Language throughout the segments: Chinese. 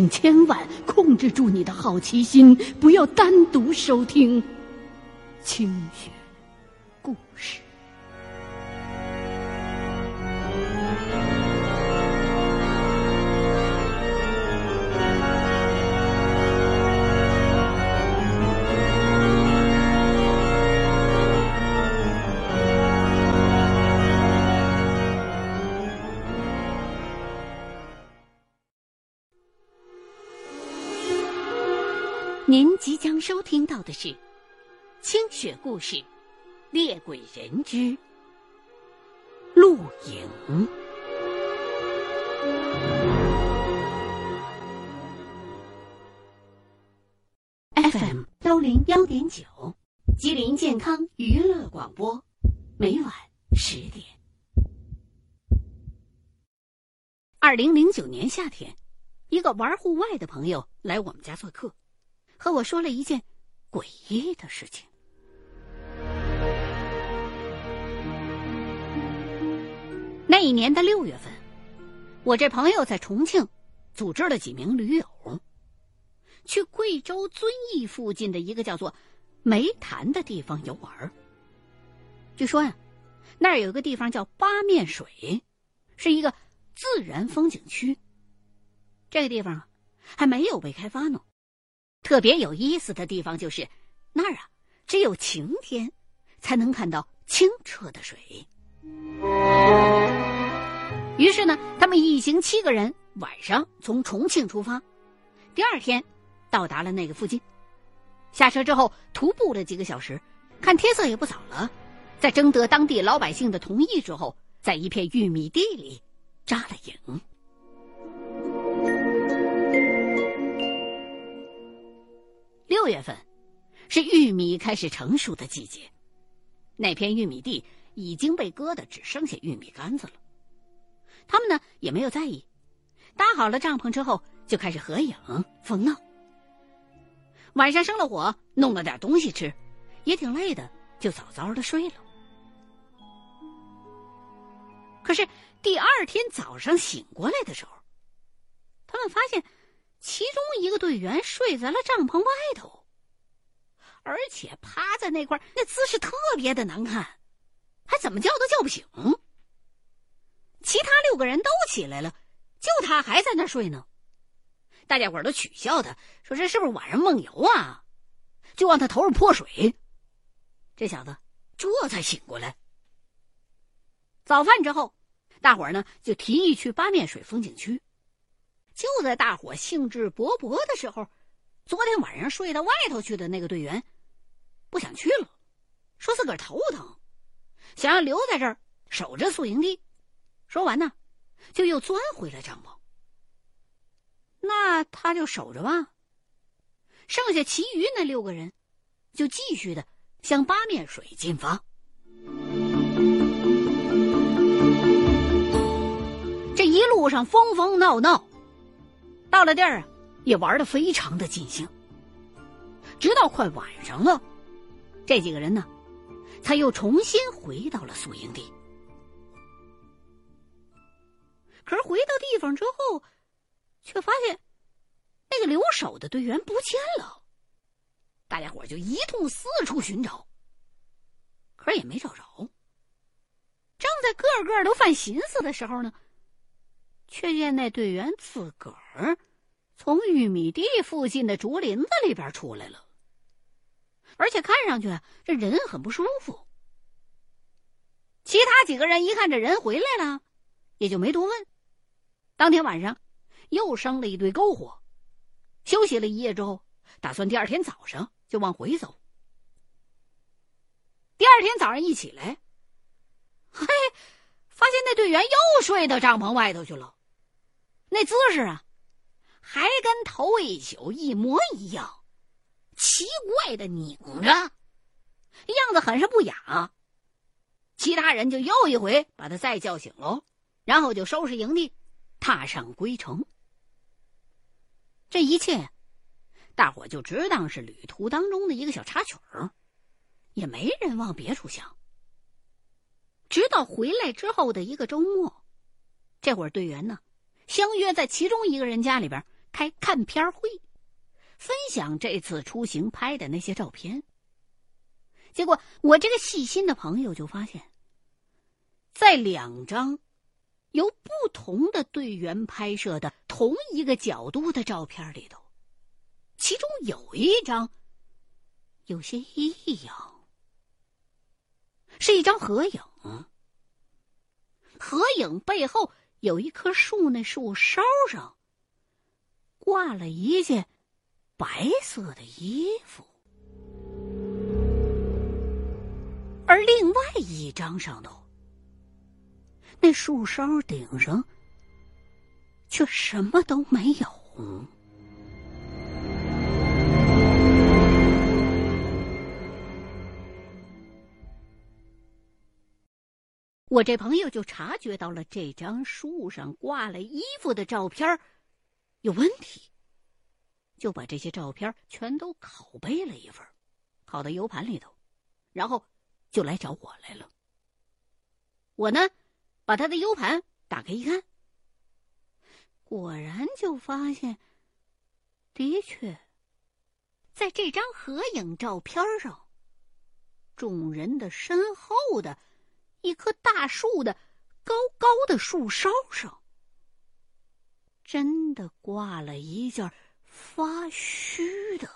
请千万控制住你的好奇心，不要单独收听清雪收听到的是《清雪故事·猎鬼人之露影》。FM 幺零幺点九，吉林健康娱乐广播，每晚十点。二零零九年夏天，一个玩户外的朋友来我们家做客。和我说了一件诡异的事情。那一年的六月份，我这朋友在重庆组织了几名驴友，去贵州遵义附近的一个叫做梅潭的地方游玩。据说呀，那儿有个地方叫八面水，是一个自然风景区。这个地方啊，还没有被开发呢。特别有意思的地方就是，那儿啊，只有晴天才能看到清澈的水。于是呢，他们一行七个人晚上从重庆出发，第二天到达了那个附近。下车之后，徒步了几个小时，看天色也不早了，在征得当地老百姓的同意之后，在一片玉米地里扎了营。六月份，是玉米开始成熟的季节。那片玉米地已经被割的只剩下玉米杆子了。他们呢也没有在意，搭好了帐篷之后就开始合影疯闹。晚上生了火，弄了点东西吃，也挺累的，就早早的睡了。可是第二天早上醒过来的时候，他们发现。其中一个队员睡在了帐篷外头，而且趴在那块那姿势特别的难看，还怎么叫都叫不醒。其他六个人都起来了，就他还在那睡呢。大家伙都取笑他，说这是不是晚上梦游啊？就往他头上泼水。这小子这才醒过来。早饭之后，大伙呢就提议去八面水风景区。就在大伙兴致勃勃的时候，昨天晚上睡到外头去的那个队员不想去了，说自个儿头疼，想要留在这儿守着宿营地。说完呢，就又钻回了帐篷。那他就守着吧。剩下其余那六个人，就继续的向八面水进发。这一路上疯疯闹闹。到了地儿啊，也玩的非常的尽兴。直到快晚上了，这几个人呢，才又重新回到了宿营地。可是回到地方之后，却发现那个留守的队员不见了。大家伙就一通四处寻找，可是也没找着。正在个个都犯寻思的时候呢。却见那队员自个儿从玉米地附近的竹林子里边出来了，而且看上去这人很不舒服。其他几个人一看这人回来了，也就没多问。当天晚上又生了一堆篝火，休息了一夜之后，打算第二天早上就往回走。第二天早上一起来，嘿，发现那队员又睡到帐篷外头去了。那姿势啊，还跟头一宿一模一样，奇怪的拧着，样子很是不雅。其他人就又一回把他再叫醒喽，然后就收拾营地，踏上归程。这一切，大伙就只当是旅途当中的一个小插曲儿，也没人往别处想。直到回来之后的一个周末，这会儿队员呢。相约在其中一个人家里边开看片会，分享这次出行拍的那些照片。结果，我这个细心的朋友就发现，在两张由不同的队员拍摄的同一个角度的照片里头，其中有一张有些异样，是一张合影。合影背后有一棵树，那树梢上挂了一件白色的衣服。而另外一张上头，那树梢顶上却什么都没有。我这朋友就察觉到了这张树上挂了衣服的照片有问题，就把这些照片全都拷贝了一份，拷到 U 盘里头，然后。就来找我来了。我呢，把他的 U 盘打开一看，果然就发现，的确，在这张合影照片上，众人的身后的一棵大树的高高的树梢上，真的挂了一件发虚的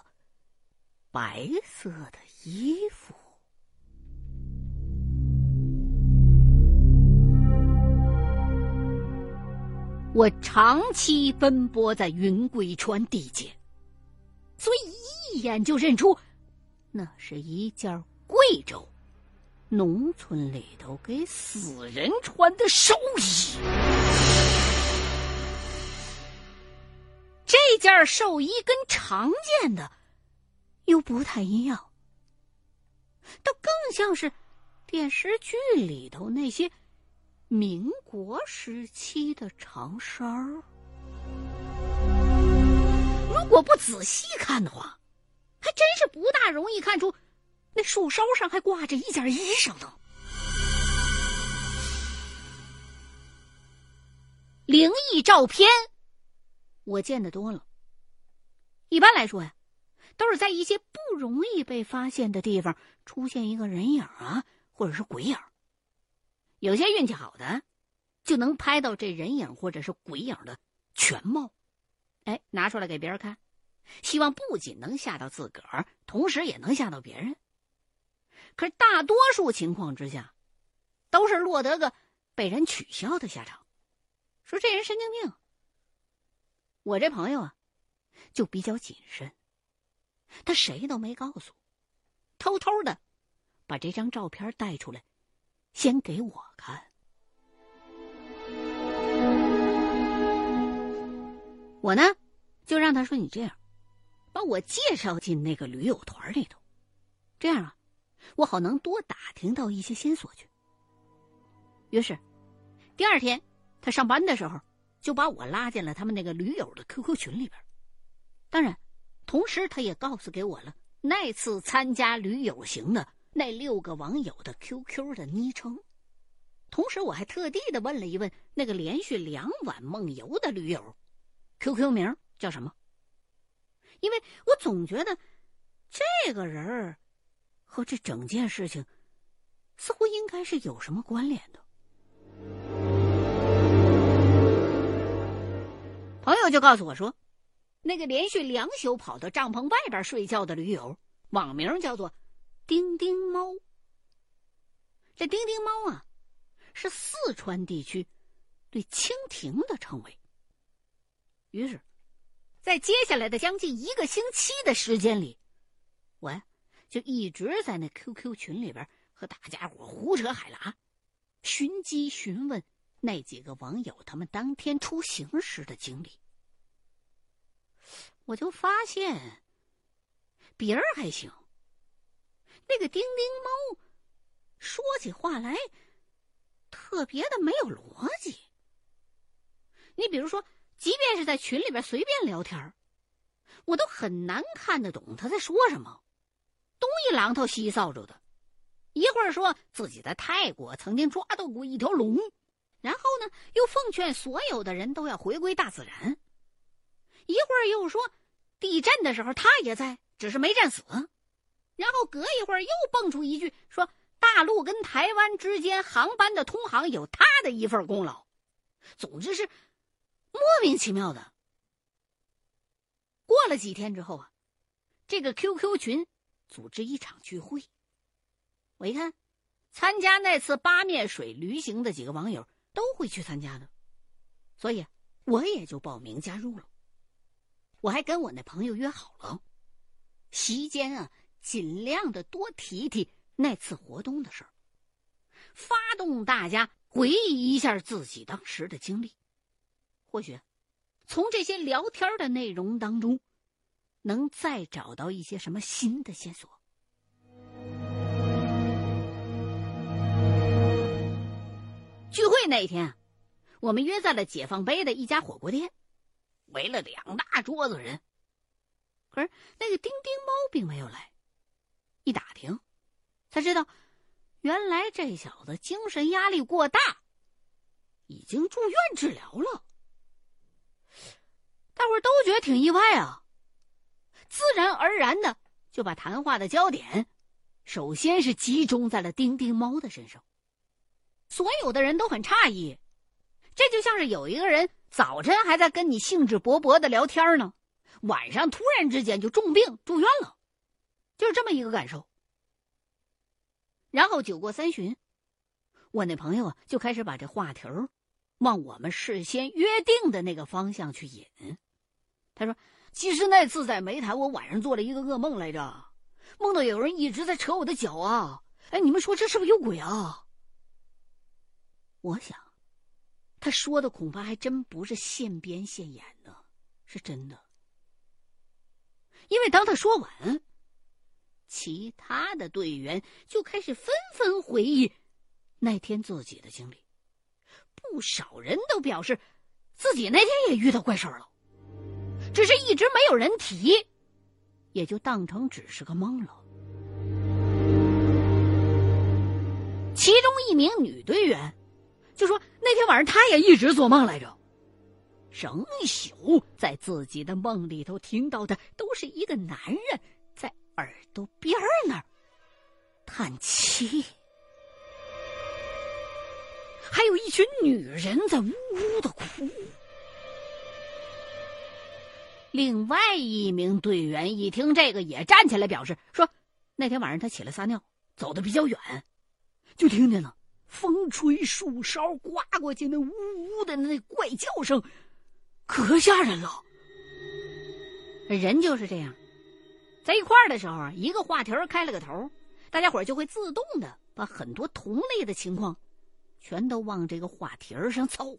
白色的衣服。我长期奔波在云贵川地界，所以一眼就认出，那是一件贵州农村里头给死人穿的寿衣。这件寿衣跟常见的又不太一样，倒更像是电视剧里头那些。民国时期的长衫儿，如果不仔细看的话，还真是不大容易看出那树梢上还挂着一件衣裳呢。灵异照片，我见的多了。一般来说呀，都是在一些不容易被发现的地方出现一个人影啊，或者是鬼影。有些运气好的，就能拍到这人影或者是鬼影的全貌，哎，拿出来给别人看，希望不仅能吓到自个儿，同时也能吓到别人。可是大多数情况之下，都是落得个被人取笑的下场，说这人神经病。我这朋友啊，就比较谨慎，他谁都没告诉，偷偷的把这张照片带出来。先给我看，我呢就让他说：“你这样，把我介绍进那个驴友团里头，这样啊，我好能多打听到一些线索去。”于是，第二天他上班的时候，就把我拉进了他们那个驴友的 QQ 群里边。当然，同时他也告诉给我了那次参加驴友行的。那六个网友的 QQ 的昵称，同时我还特地的问了一问那个连续两晚梦游的驴友，QQ 名叫什么？因为我总觉得这个人儿和这整件事情似乎应该是有什么关联的。朋友就告诉我说，那个连续两宿跑到帐篷外边睡觉的驴友，网名叫做。丁丁猫，这丁丁猫啊，是四川地区对蜻蜓的称谓。于是，在接下来的将近一个星期的时间里，我就一直在那 QQ 群里边和大家伙胡扯海拉，寻机询问那几个网友他们当天出行时的经历。我就发现，别人还行。那个丁丁猫说起话来特别的没有逻辑。你比如说，即便是在群里边随便聊天我都很难看得懂他在说什么，东一榔头西一扫帚的。一会儿说自己在泰国曾经抓到过一条龙，然后呢，又奉劝所有的人都要回归大自然。一会儿又说，地震的时候他也在，只是没战死。然后隔一会儿又蹦出一句说，大陆跟台湾之间航班的通航有他的一份功劳。总之是莫名其妙的。过了几天之后啊，这个 QQ 群组织一场聚会，我一看，参加那次八面水驴行的几个网友。都会去参加的，所以我也就报名加入了。我还跟我那朋友约好了，席间啊，尽量的多提提那次活动的事儿，发动大家回忆一下自己当时的经历。或许从这些聊天的内容当中，能再找到一些什么新的线索。聚会那一天，我们约在了解放碑的一家火锅店，围了两大桌子人。可是那个丁丁猫并没有来。一打听，才知道，原来这小子精神压力过大，已经住院治疗了。大伙儿都觉得挺意外啊，自然而然的就把谈话的焦点，首先是集中在了丁丁猫的身上。所有的人都很诧异，这就像是有一个人早晨还在跟你兴致勃勃的聊天呢，晚上突然之间就重病住院了，就是这么一个感受。然后酒过三巡，我那朋友啊就开始把这话题儿往我们事先约定的那个方向去引。他说：“其实那次在煤台，我晚上做了一个噩梦来着，梦到有人一直在扯我的脚啊！哎，你们说这是不是有鬼啊？”我想，他说的恐怕还真不是现编现演的，是真的。因为当他说完，其他的队员就开始纷纷回忆那天自己的经历，不少人都表示自己那天也遇到怪事了，只是一直没有人提，也就当成只是个梦了。其中一名女队员。就说那天晚上她也一直做梦来着，整宿在自己的梦里头听到的都是一个男人在耳朵边儿那儿叹气，还有一群女人在呜呜的哭。另外一名队员一听这个，也站起来表示说，那天晚上他起来撒尿，走的比较远，就听见了。风吹树梢刮过去，那呜呜的那怪叫声，可吓人了。人就是这样，在一块儿的时候，一个话题开了个头，大家伙就会自动的把很多同类的情况，全都往这个话题上凑。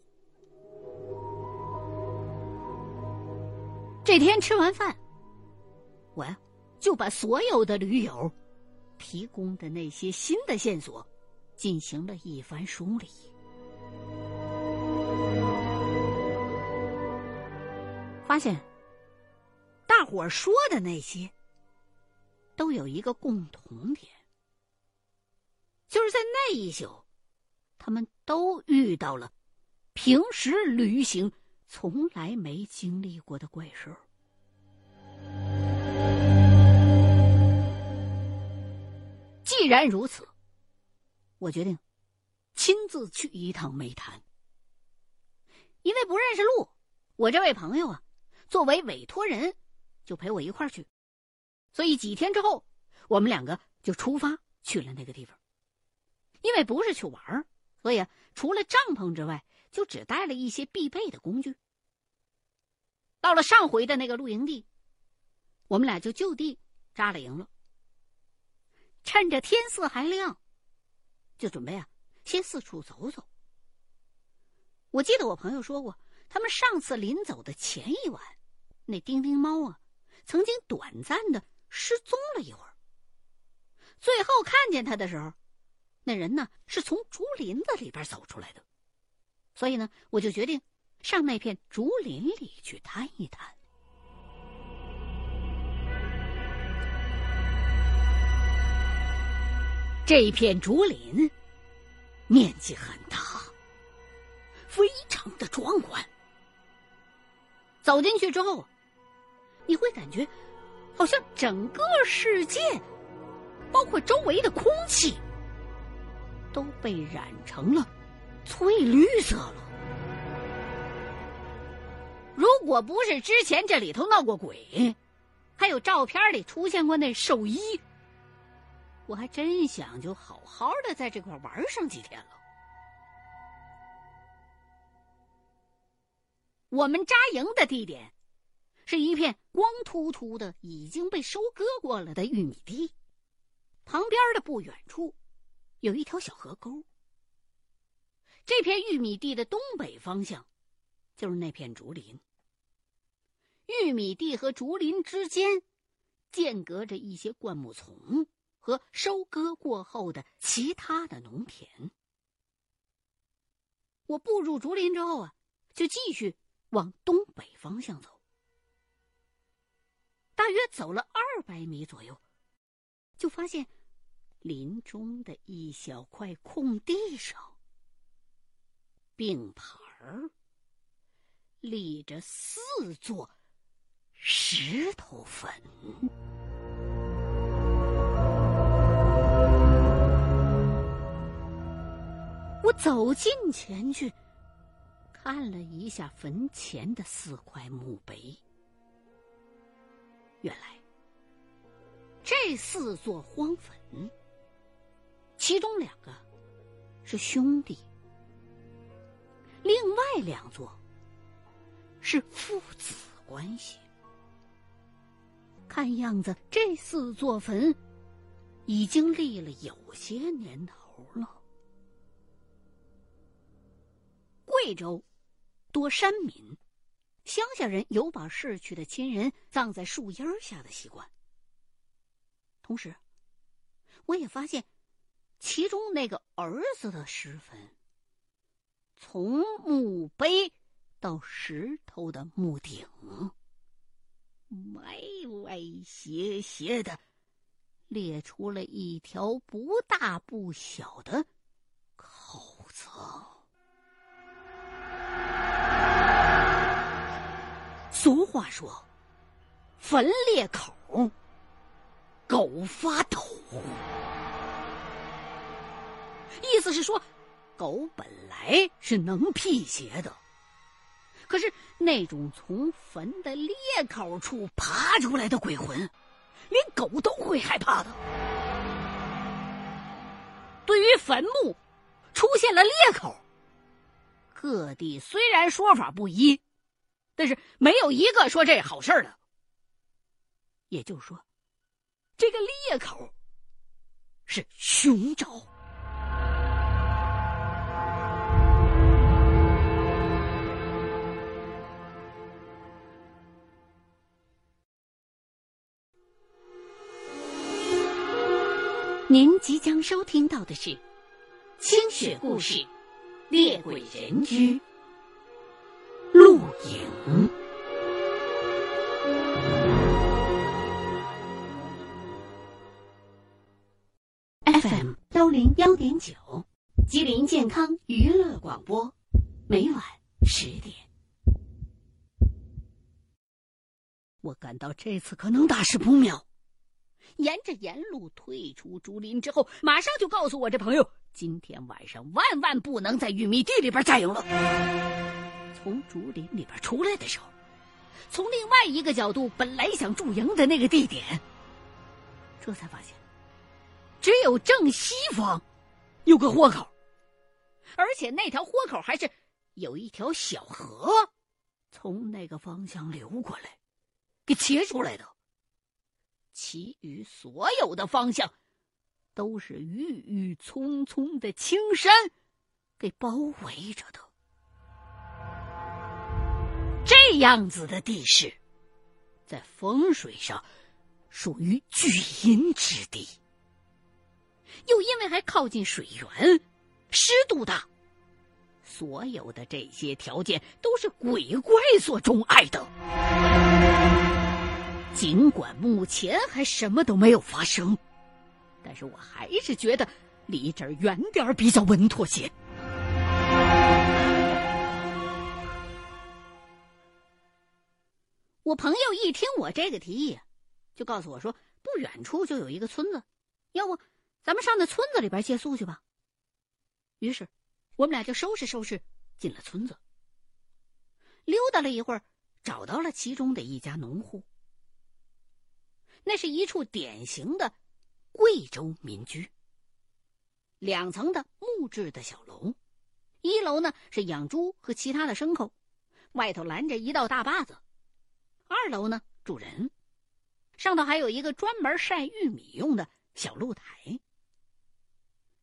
这天吃完饭，我呀就把所有的驴友提供的那些新的线索。进行了一番梳理，发现大伙儿说的那些都有一个共同点，就是在那一宿，他们都遇到了平时旅行从来没经历过的怪事儿。既然如此。我决定亲自去一趟煤炭，因为不认识路，我这位朋友啊，作为委托人，就陪我一块儿去。所以几天之后，我们两个就出发去了那个地方。因为不是去玩儿，所以啊除了帐篷之外，就只带了一些必备的工具。到了上回的那个露营地，我们俩就就地扎了营了。趁着天色还亮。就准备啊，先四处走走。我记得我朋友说过，他们上次临走的前一晚，那丁丁猫啊，曾经短暂的失踪了一会儿。最后看见他的时候，那人呢是从竹林子里边走出来的。所以呢，我就决定上那片竹林里去探一探。这片竹林面积很大，非常的壮观。走进去之后，你会感觉好像整个世界，包括周围的空气，都被染成了翠绿色了。如果不是之前这里头闹过鬼，还有照片里出现过那兽医，我还真想就好好的在这块玩上几天了。我们扎营的地点是一片光秃秃的、已经被收割过了的玉米地，旁边的不远处有一条小河沟。这片玉米地的东北方向就是那片竹林。玉米地和竹林之间，间隔着一些灌木丛和收割过后的其他的农田。我步入竹林之后啊，就继续往东北方向走。大约走了二百米左右，就发现林中的一小块空地上，并排儿立着四座。石头坟。我走近前去，看了一下坟前的四块墓碑。原来，这四座荒坟，其中两个是兄弟，另外两座是父子关系。看样子，这四座坟已经立了有些年头了。贵州多山民，乡下人有把逝去的亲人葬在树荫下的习惯。同时，我也发现，其中那个儿子的石坟，从墓碑到石头的墓顶。歪歪斜斜的，裂出了一条不大不小的口子。俗话说：“坟裂口，狗发抖。”意思是说，狗本来是能辟邪的。可是那种从坟的裂口处爬出来的鬼魂，连狗都会害怕的。对于坟墓出现了裂口，各地虽然说法不一，但是没有一个说这好事的。也就是说，这个裂口是凶兆。您即将收听到的是《清雪故事·猎鬼人之露影》FM 幺零幺点九，吉林健康娱乐广播，每晚十点。我感到这次可能大事不妙。沿着沿路退出竹林之后，马上就告诉我这朋友，今天晚上万万不能在玉米地里边扎营了。从竹林里边出来的时候，从另外一个角度，本来想驻营的那个地点，这才发现，只有正西方有个豁口，而且那条豁口还是有一条小河从那个方向流过来，给截出来的。其余所有的方向，都是郁郁葱葱的青山给包围着的。这样子的地势，在风水上属于聚阴之地，又因为还靠近水源，湿度大，所有的这些条件都是鬼怪所钟爱的。尽管目前还什么都没有发生，但是我还是觉得离这儿远点儿比较稳妥些。我朋友一听我这个提议，就告诉我说：“不远处就有一个村子，要不咱们上那村子里边借宿去吧。”于是，我们俩就收拾收拾进了村子，溜达了一会儿，找到了其中的一家农户。那是一处典型的贵州民居，两层的木质的小楼，一楼呢是养猪和其他的牲口，外头拦着一道大坝子。二楼呢住人，上头还有一个专门晒玉米用的小露台。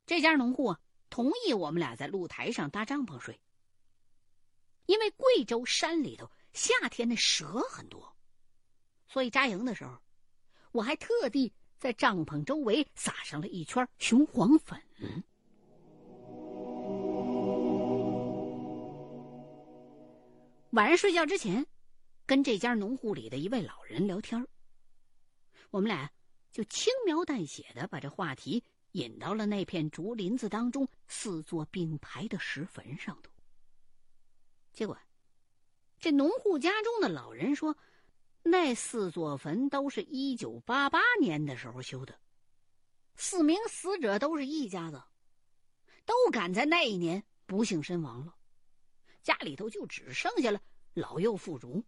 这家农户啊同意我们俩在露台上搭帐篷睡，因为贵州山里头夏天的蛇很多，所以扎营的时候，我还特地在帐篷周围撒上了一圈雄黄粉。晚上睡觉之前。跟这家农户里的一位老人聊天我们俩就轻描淡写的把这话题引到了那片竹林子当中四座并排的石坟上头。结果，这农户家中的老人说，那四座坟都是一九八八年的时候修的，四名死者都是一家子，都赶在那一年不幸身亡了，家里头就只剩下了老幼妇孺。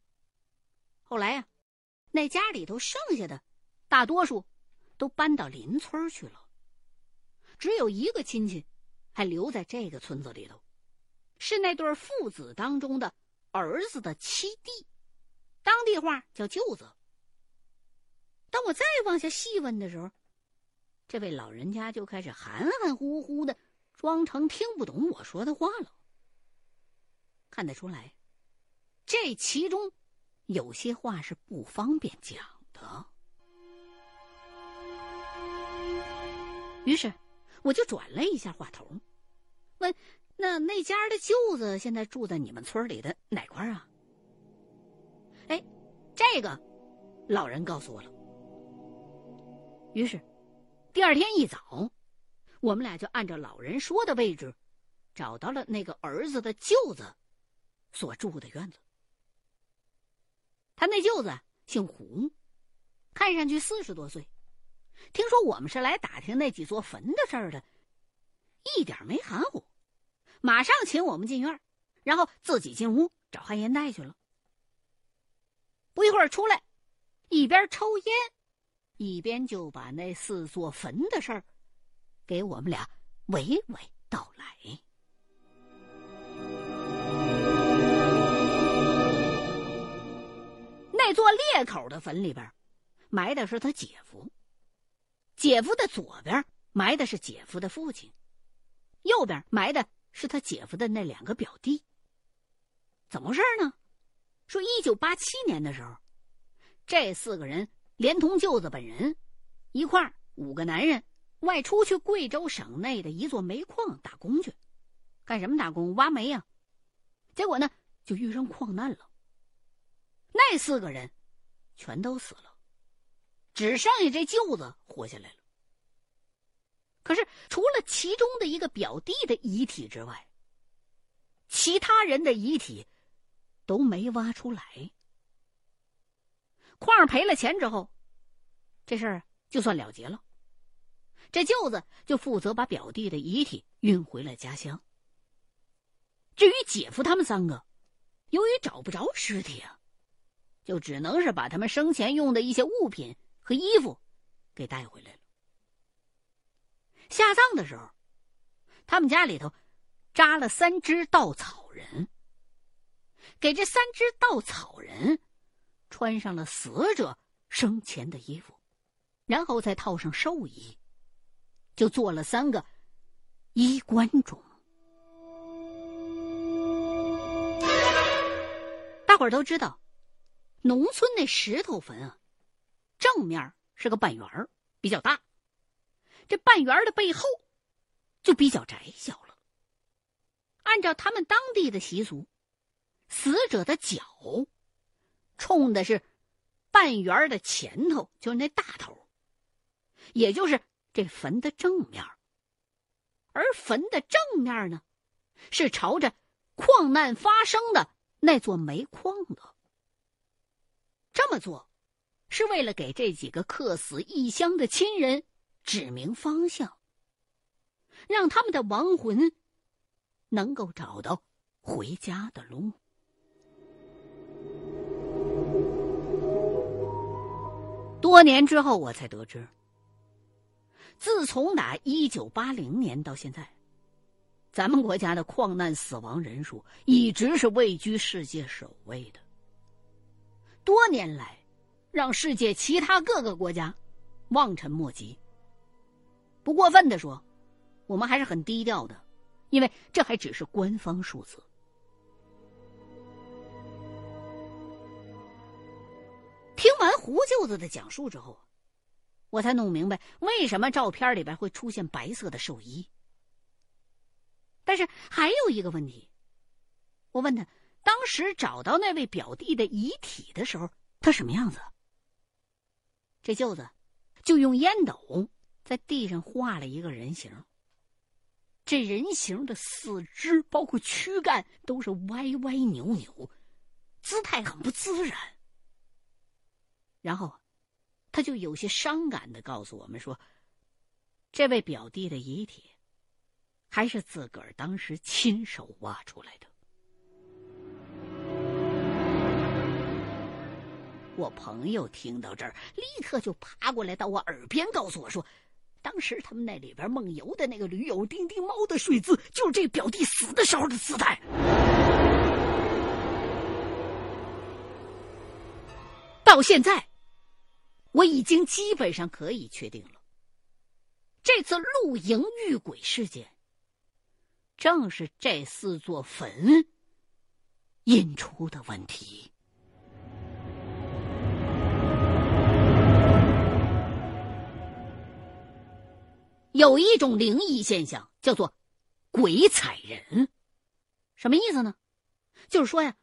后来呀，那家里头剩下的，大多数都搬到邻村去了。只有一个亲戚还留在这个村子里头，是那对父子当中的儿子的七弟，当地话叫舅子。当我再往下细问的时候，这位老人家就开始含含糊糊的，装成听不懂我说的话了。看得出来，这其中。有些话是不方便讲的，于是我就转了一下话头，问：“那那家的舅子现在住在你们村里的哪块啊？”这个老人告诉我了。于是第二天一早，我们俩就按照老人说的位置，找到了那个儿子的舅子所住的院子。他那舅子姓胡，看上去四十多岁。听说我们是来打听那几座坟的事儿的，一点没含糊，马上请我们进院，然后自己进屋找旱烟袋去了。不一会儿出来，一边抽烟，一边就把那四座坟的事儿给我们俩娓娓道来。那座裂口的坟里边，埋的是他姐夫。姐夫的左边埋的是姐夫的父亲，右边埋的是他姐夫的那两个表弟。怎么回事呢？说一九八七年的时候，这四个人连同舅子本人，一块五个男人外出去贵州省内的一座煤矿打工去，干什么打工？挖煤呀。结果呢，就遇上矿难了。那四个人全都死了，只剩下这舅子活下来了。可是除了其中的一个表弟的遗体之外，其他人的遗体都没挖出来。矿赔了钱之后，这事儿就算了结了。这舅子就负责把表弟的遗体运回了家乡。至于姐夫他们三个，由于找不着尸体啊。就只能是把他们生前用的一些物品和衣服给带回来了。下葬的时候，他们家里头扎了三只稻草人，给这三只稻草人穿上了死者生前的衣服，然后再套上寿衣，就做了三个衣冠冢。大伙儿都知道。农村那石头坟啊，正面是个半圆儿，比较大；这半圆的背后就比较窄小了。按照他们当地的习俗，死者的脚冲的是半圆的前头，就是那大头，也就是这坟的正面。而坟的正面呢，是朝着矿难发生的那座煤矿的。这么做，是为了给这几个客死异乡的亲人指明方向，让他们的亡魂能够找到回家的路。多年之后，我才得知，自从打一九八零年到现在，咱们国家的矿难死亡人数一直是位居世界首位的。多年来，让世界其他各个国家望尘莫及。不过分的说，我们还是很低调的，因为这还只是官方数字。听完胡舅子的讲述之后，我才弄明白为什么照片里边会出现白色的寿衣。但是还有一个问题，我问他，当时找到那位表弟的遗体的时候，他什么样子？这舅子就用烟斗在地上画了一个人形。这人形的四肢包括躯干都是歪歪扭扭，姿态很不自然。然后，他就有些伤感的告诉我们说：“这位表弟的遗体，还是自个儿当时亲手挖出来的。”我朋友听到这儿，立刻就爬过来到我耳边告诉我说：“当时他们那里边梦游的那个驴友丁丁猫的睡姿，就是这表弟死的时候的姿态。”到现在。我已经基本上可以确定了，这次露营遇鬼事件，正是这四座坟引出的问题。有一种灵异现象叫做“鬼踩人”，什么意思呢？就是说呀，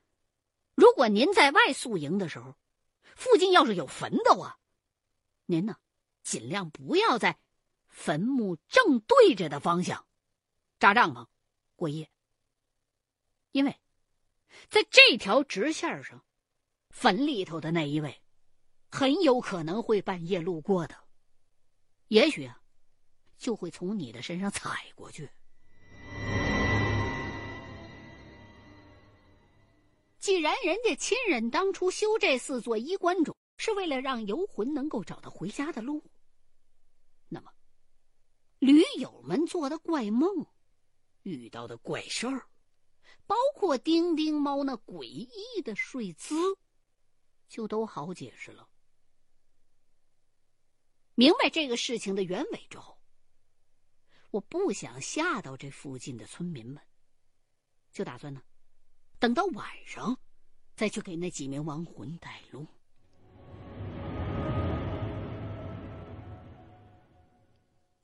如果您在外宿营的时候，附近要是有坟的话。您呢，尽量不要在坟墓正对着的方向扎帐篷过夜，因为在这条直线上，坟里头的那一位很有可能会半夜路过的，也许啊，就会从你的身上踩过去。既然人家亲人当初修这四座衣冠冢。是为了让游魂能够找到回家的路。那么，驴友们做的怪梦，遇到的怪事儿，包括丁丁猫那诡异的睡姿，就都好解释了。明白这个事情的原委之后，我不想吓到这附近的村民们，就打算呢，等到晚上，再去给那几名亡魂带路。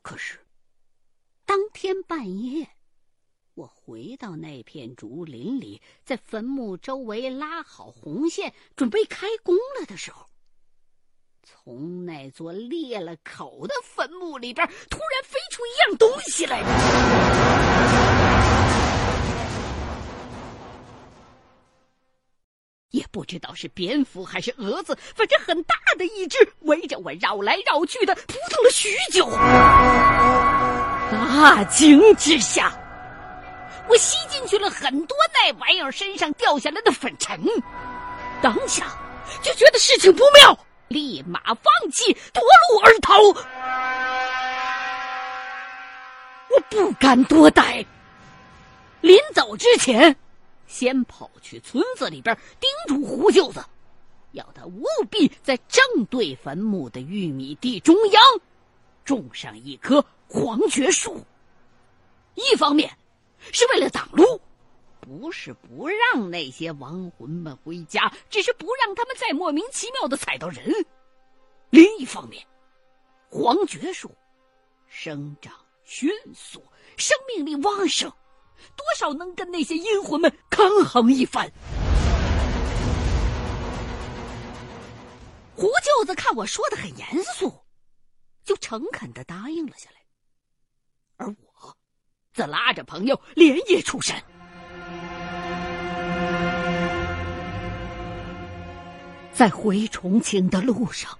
可是，当天半夜，我回到那片竹林里，在坟墓周围拉好红线，准备开工了的时候，从那座裂了口的坟墓里边突然飞出一样东西来。也不知道是蝙蝠还是蛾子，反正很大的一只，围着我绕来绕去的，扑腾了许久。大惊之下，我吸进去了很多那玩意儿身上掉下来的粉尘，当下就觉得事情不妙，立马放弃，夺路而逃。我不敢多待，临走之前。先跑去村子里边叮嘱胡舅子，要他务必在正对坟墓的玉米地中央种上一棵黄桷树。一方面是为了挡路，不是不让那些亡魂们回家，只是不让他们再莫名其妙的踩到人；另一方面，黄桷树生长迅速，生命力旺盛。多少能跟那些阴魂们抗衡一番？胡舅子看我说的很严肃，就诚恳的答应了下来。而我，则拉着朋友连夜出山。在回重庆的路上，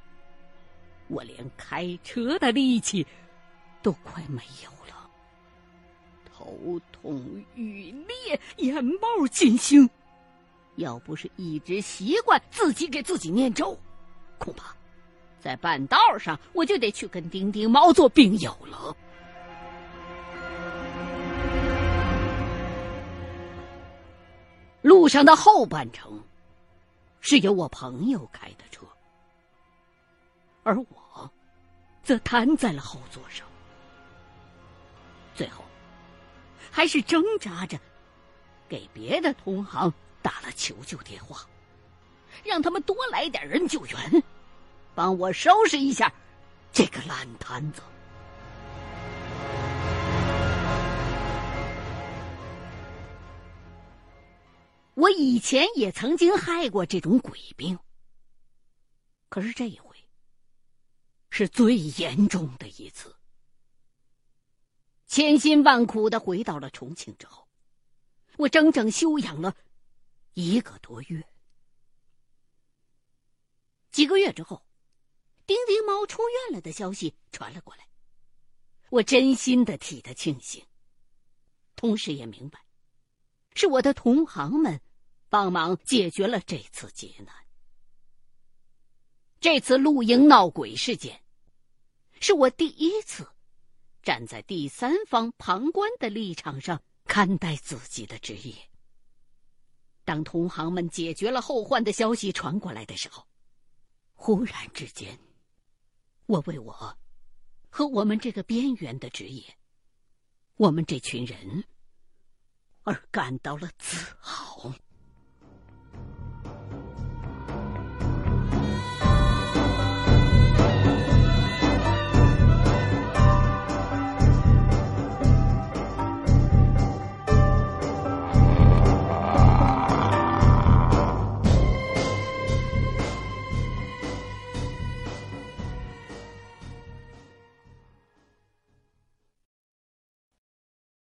我连开车的力气都快没有头痛欲裂，眼冒金星。要不是一直习惯自己给自己念咒，恐怕在半道上我就得去跟丁丁猫做病友了。路上的后半程。是由我朋友开的车，而我则瘫在了后座上。最后，还是挣扎着给别的同行打了求救电话，让他们多来点人救援，帮我收拾一下这个烂摊子。我以前也曾经害过这种鬼病，可是这一回是最严重的一次。千辛万苦的回到了重庆之后，我整整休养了一个多月。几个月之后，丁丁猫出院了的消息传了过来，我真心的替他庆幸，同时也明白，是我的同行们。帮忙解决了这次劫难。这次露营闹鬼事件，是我第一次站在第三方旁观的立场上看待自己的职业。当同行们解决了后患的消息传过来的时候，忽然之间，我为我和我们这个边缘的职业，我们这群人而感到了自豪。